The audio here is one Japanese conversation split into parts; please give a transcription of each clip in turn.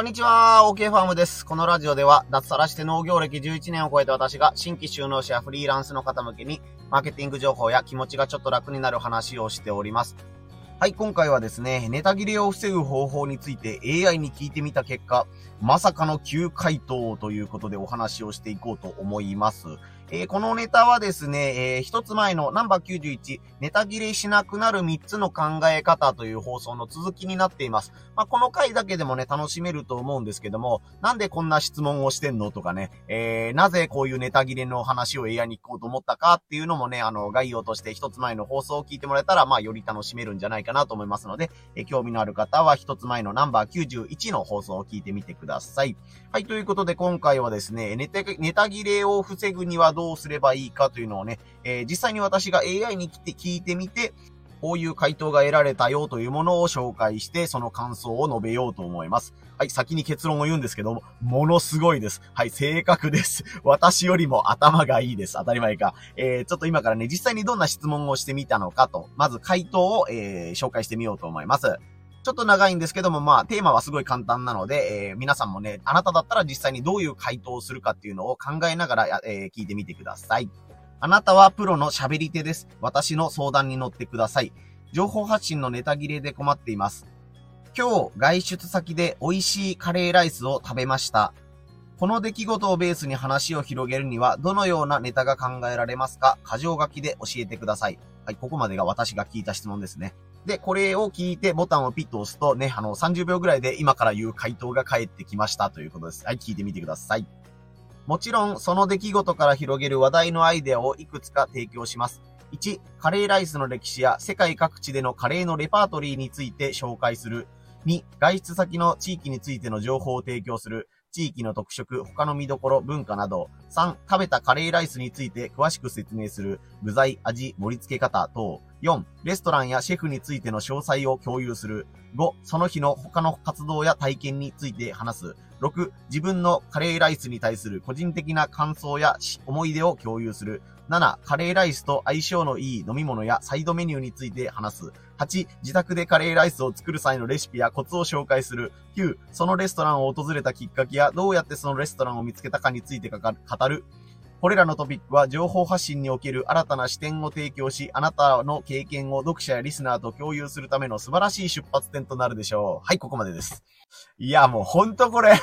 こんにちは、OK ファームです。このラジオでは、脱サラして農業歴11年を超えた私が、新規収納者やフリーランスの方向けに、マーケティング情報や気持ちがちょっと楽になる話をしております。はい、今回はですね、ネタ切れを防ぐ方法について AI に聞いてみた結果、まさかの急回答ということでお話をしていこうと思います。えー、このネタはですね、えー、一つ前のナンバー91、ネタ切れしなくなる3つの考え方という放送の続きになっています。まあ、この回だけでもね、楽しめると思うんですけども、なんでこんな質問をしてんのとかね、えー、なぜこういうネタ切れの話を AI に聞こうと思ったかっていうのもね、あの、概要として一つ前の放送を聞いてもらえたら、まあ、より楽しめるんじゃないかなと思いますので、えー、興味のある方は一つ前のナンバー91の放送を聞いてみてください。はい、ということで今回はですね、ネタ、切れを防ぐにはどうどうすればいいかかというのをね、えー、実際に私が AI に来て聞いてみて、こういう回答が得られたよというものを紹介して、その感想を述べようと思います。はい、先に結論を言うんですけども、ものすごいです。はい、正確です。私よりも頭がいいです。当たり前か。えー、ちょっと今からね、実際にどんな質問をしてみたのかと、まず回答を、えー、紹介してみようと思います。ちょっと長いんですけども、まあ、テーマはすごい簡単なので、えー、皆さんもね、あなただったら実際にどういう回答をするかっていうのを考えながら、えー、聞いてみてください。あなたはプロの喋り手です。私の相談に乗ってください。情報発信のネタ切れで困っています。今日、外出先で美味しいカレーライスを食べました。この出来事をベースに話を広げるには、どのようなネタが考えられますか？箇条書きで教えてください。はい、ここまでが私が聞いた質問ですね。で、これを聞いてボタンをピッと押すとね、あの、30秒ぐらいで今から言う回答が返ってきましたということです。はい、聞いてみてください。もちろん、その出来事から広げる話題のアイデアをいくつか提供します。1、カレーライスの歴史や世界各地でのカレーのレパートリーについて紹介する。2、外出先の地域についての情報を提供する。地域の特色、他の見どころ、文化など。3、食べたカレーライスについて詳しく説明する。具材、味、盛り付け方等。4、レストランやシェフについての詳細を共有する。5、その日の他の活動や体験について話す。6、自分のカレーライスに対する個人的な感想や思い出を共有する。7、カレーライスと相性のいい飲み物やサイドメニューについて話す。8、自宅でカレーライスを作る際のレシピやコツを紹介する。9、そのレストランを訪れたきっかけやどうやってそのレストランを見つけたかについて語る。これらのトピックは情報発信における新たな視点を提供し、あなたの経験を読者やリスナーと共有するための素晴らしい出発点となるでしょう。はい、ここまでです。いや、もうほんとこれ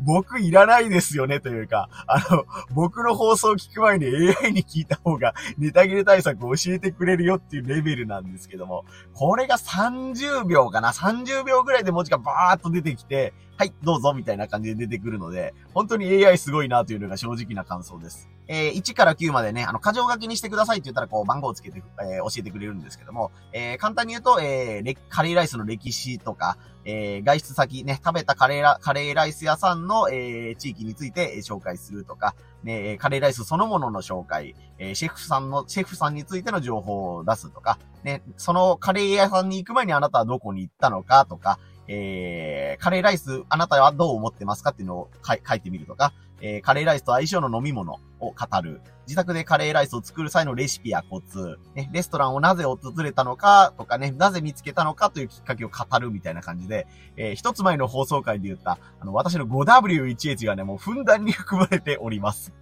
僕いらないですよね、というか、あの、僕の放送を聞く前に AI に聞いた方がネタ切れ対策を教えてくれるよっていうレベルなんですけども、これが30秒かな ?30 秒ぐらいで文字がバーっと出てきて、はい、どうぞ、みたいな感じで出てくるので、本当に AI すごいなというのが正直な感想です。えー、1から9までね、あの、箇条書きにしてくださいって言ったら、こう、番号をつけて、えー、教えてくれるんですけども、えー、簡単に言うと、えー、カレーライスの歴史とか、えー、外出先ね、食べたカレーラ、カレーライス屋さんの、えー、地域について紹介するとか、ね、カレーライスそのものの紹介、えー、シェフさんの、シェフさんについての情報を出すとか、ね、そのカレー屋さんに行く前にあなたはどこに行ったのかとか、えー、カレーライス、あなたはどう思ってますかっていうのを書いてみるとか、えー、カレーライスと相性の飲み物を語る。自宅でカレーライスを作る際のレシピやコツ。ね、レストランをなぜ訪れたのかとかね、なぜ見つけたのかというきっかけを語るみたいな感じで、えー、一つ前の放送回で言った、あの、私の 5W1H がね、もうふんだんに含まれております。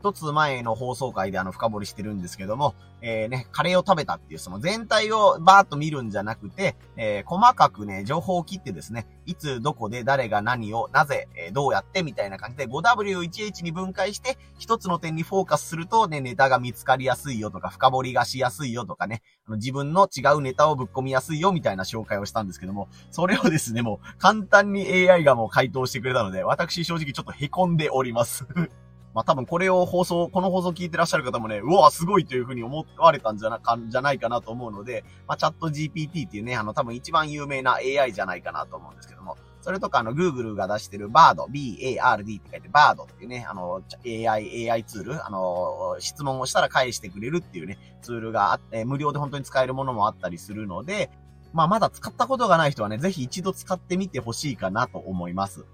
一つ前の放送回であの深掘りしてるんですけども、えー、ね、カレーを食べたっていうその全体をバーッと見るんじゃなくて、えー、細かくね、情報を切ってですね、いつどこで誰が何を、なぜ、えー、どうやってみたいな感じで 5W1H に分解して一つの点にフォーカスするとね、ネタが見つかりやすいよとか、深掘りがしやすいよとかね、あの自分の違うネタをぶっ込みやすいよみたいな紹介をしたんですけども、それをですね、もう簡単に AI がもう回答してくれたので、私正直ちょっと凹んでおります。まあ多分これを放送、この放送聞いてらっしゃる方もね、うわ、すごいというふうに思われたんじゃなか、じゃないかなと思うので、まあチャット GPT っていうね、あの多分一番有名な AI じゃないかなと思うんですけども、それとかあの Google が出してる BARD、B-A-R-D って書いて BARD っていうね、あの AI、AI ツール、あの、質問をしたら返してくれるっていうね、ツールがあって、無料で本当に使えるものもあったりするので、まあまだ使ったことがない人はね、ぜひ一度使ってみてほしいかなと思います。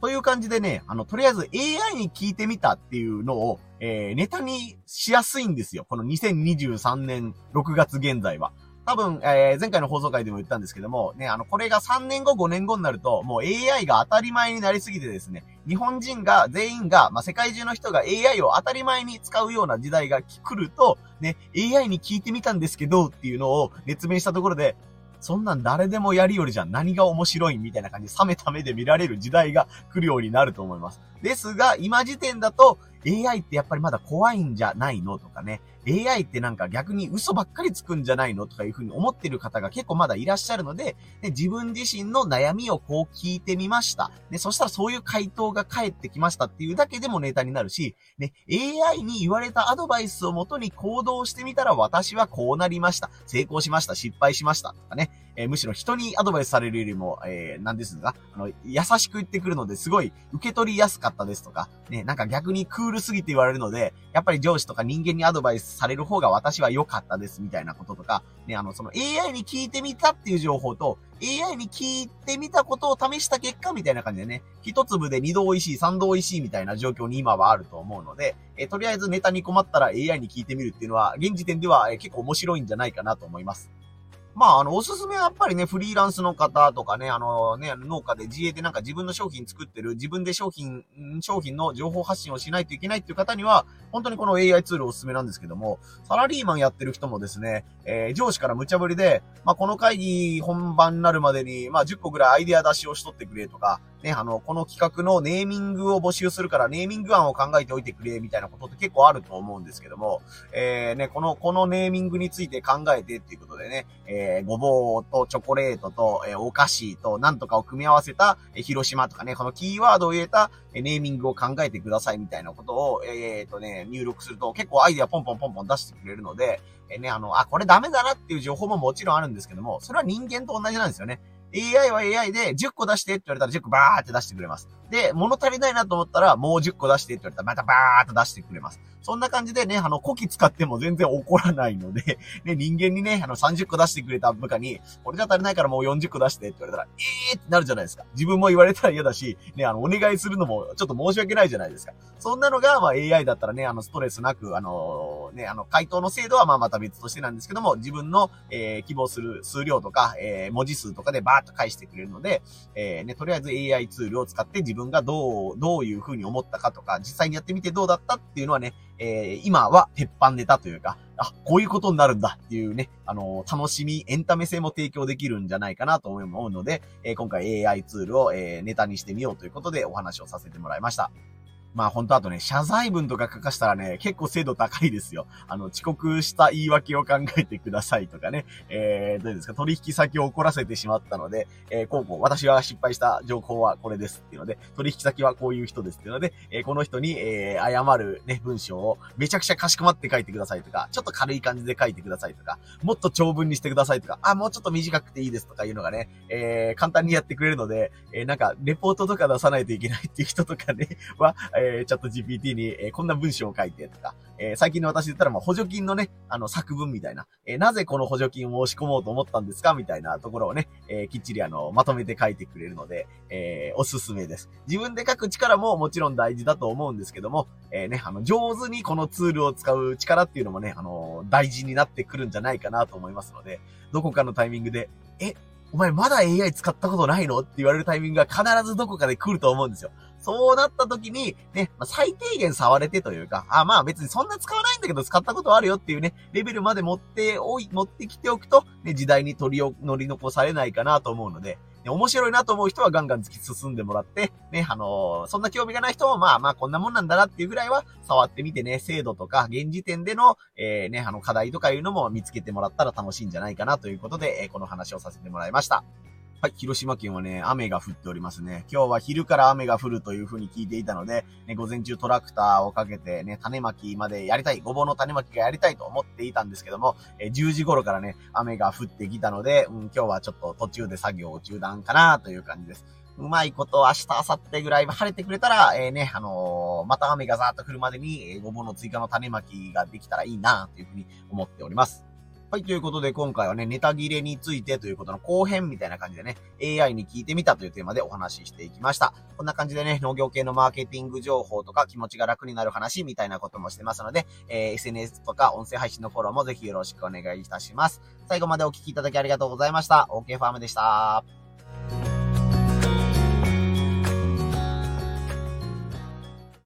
という感じでね、あの、とりあえず AI に聞いてみたっていうのを、えー、ネタにしやすいんですよ。この2023年6月現在は。多分、えー、前回の放送回でも言ったんですけども、ね、あの、これが3年後、5年後になると、もう AI が当たり前になりすぎてですね、日本人が、全員が、まあ、世界中の人が AI を当たり前に使うような時代が来ると、ね、AI に聞いてみたんですけど、っていうのを熱弁したところで、そんなん誰でもやりよりじゃん。何が面白いみたいな感じで冷めた目で見られる時代が来るようになると思います。ですが、今時点だと AI ってやっぱりまだ怖いんじゃないのとかね。AI ってなんか逆に嘘ばっかりつくんじゃないのとかいうふうに思ってる方が結構まだいらっしゃるので、ね、自分自身の悩みをこう聞いてみました。ね、そしたらそういう回答が返ってきましたっていうだけでもネタになるし、ね、AI に言われたアドバイスをもとに行動してみたら私はこうなりました。成功しました。失敗しました。とかね。えー、むしろ人にアドバイスされるよりも、えー、なんですが、あの、優しく言ってくるのですごい受け取りやすかったですとか、ね、なんか逆にクールすぎて言われるので、やっぱり上司とか人間にアドバイスされる方が私は良かったですみたいなこととか、ね、あの、その AI に聞いてみたっていう情報と、AI に聞いてみたことを試した結果みたいな感じでね、一粒で二度美味しい、三度美味しいみたいな状況に今はあると思うので、えとりあえずネタに困ったら AI に聞いてみるっていうのは、現時点では、え結構面白いんじゃないかなと思います。まあ、あの、おすすめはやっぱりね、フリーランスの方とかね、あのね、農家で自営でなんか自分の商品作ってる、自分で商品、商品の情報発信をしないといけないっていう方には、本当にこの AI ツールおすすめなんですけども、サラリーマンやってる人もですね、えー、上司から無茶ぶりで、まあ、この会議本番になるまでに、まあ、10個ぐらいアイデア出しをしとってくれとか、ね、あの、この企画のネーミングを募集するから、ネーミング案を考えておいてくれ、みたいなことって結構あると思うんですけども、えー、ね、この、このネーミングについて考えてっていうことでね、えー、えごぼうとチョコレートと、えー、お菓子となんとかを組み合わせた、えー、広島とかね、このキーワードを入れた、え、ネーミングを考えてくださいみたいなことを、えー、とね、入力すると結構アイデアポンポンポンポン出してくれるので、え、ね、あの、あ、これダメだなっていう情報ももちろんあるんですけども、それは人間と同じなんですよね。AI は AI で10個出してって言われたら10個バーって出してくれます。で、物足りないなと思ったらもう10個出してって言われたらまたバーって出してくれます。そんな感じでね、あの、こき使っても全然怒らないので、ね、人間にね、あの、30個出してくれた部下に、これじゃ足りないからもう40個出してって言われたら、えーってなるじゃないですか。自分も言われたら嫌だし、ね、あの、お願いするのもちょっと申し訳ないじゃないですか。そんなのが、まあ AI だったらね、あの、ストレスなく、あの、ね、あの、回答の精度はまあまた別としてなんですけども、自分の、えー、希望する数量とか、えー、文字数とかでバーっと返してくれるので、えー、ね、とりあえず AI ツールを使って自分がどう、どういう風に思ったかとか、実際にやってみてどうだったっていうのはね、えー、今は鉄板ネタというか、あ、こういうことになるんだっていうね、あのー、楽しみ、エンタメ性も提供できるんじゃないかなと思うので、えー、今回 AI ツールを、えネタにしてみようということでお話をさせてもらいました。まあ本当あとね、謝罪文とか書かしたらね、結構精度高いですよ。あの、遅刻した言い訳を考えてくださいとかね、えー、どうですか、取引先を怒らせてしまったので、えー、こうこう、私は失敗した情報はこれですっていうので、取引先はこういう人ですっていうので、えー、この人に、えー、謝るね、文章をめちゃくちゃかしこまって書いてくださいとか、ちょっと軽い感じで書いてくださいとか、もっと長文にしてくださいとか、あ、もうちょっと短くていいですとかいうのがね、えー、簡単にやってくれるので、えー、なんか、レポートとか出さないといけないっていう人とかね、は、えー、チャット GPT に、えー、こんな文章を書いてとか、えー、最近の私で言ったら、まあ、補助金のね、あの、作文みたいな、えー、なぜこの補助金を申し込もうと思ったんですか？みたいなところをね、えー、きっちりあの、まとめて書いてくれるので、えー、おすすめです。自分で書く力ももちろん大事だと思うんですけども、えー、ね、あの、上手にこのツールを使う力っていうのもね、あの、大事になってくるんじゃないかなと思いますので、どこかのタイミングで、え、お前まだ AI 使ったことないの？って言われるタイミングが必ずどこかで来ると思うんですよ。そうなった時に、ね、まあ、最低限触れてというか、あ、まあ別にそんな使わないんだけど使ったことあるよっていうね、レベルまで持っておい、持ってきておくと、ね、時代に取りを、乗り残されないかなと思うので、ね、面白いなと思う人はガンガン突き進んでもらって、ね、あのー、そんな興味がない人も、まあまあこんなもんなんだなっていうぐらいは、触ってみてね、精度とか、現時点での、えー、ね、あの課題とかいうのも見つけてもらったら楽しいんじゃないかなということで、えー、この話をさせてもらいました。はい、広島県はね、雨が降っておりますね。今日は昼から雨が降るという風に聞いていたので、ね、午前中トラクターをかけてね、種まきまでやりたい、ごぼうの種まきがやりたいと思っていたんですけども、え10時頃からね、雨が降ってきたので、うん、今日はちょっと途中で作業を中断かなという感じです。うまいこと明日、明後日ぐらい晴れてくれたら、えー、ね、あのー、また雨がザーッと降るまでに、えー、ごぼうの追加の種まきができたらいいなというふうに思っております。はい、ということで今回はね、ネタ切れについてということの後編みたいな感じでね、AI に聞いてみたというテーマでお話ししていきました。こんな感じでね、農業系のマーケティング情報とか気持ちが楽になる話みたいなこともしてますので、えー、SNS とか音声配信のフォローもぜひよろしくお願いいたします。最後までお聴きいただきありがとうございました。OK ファームでした。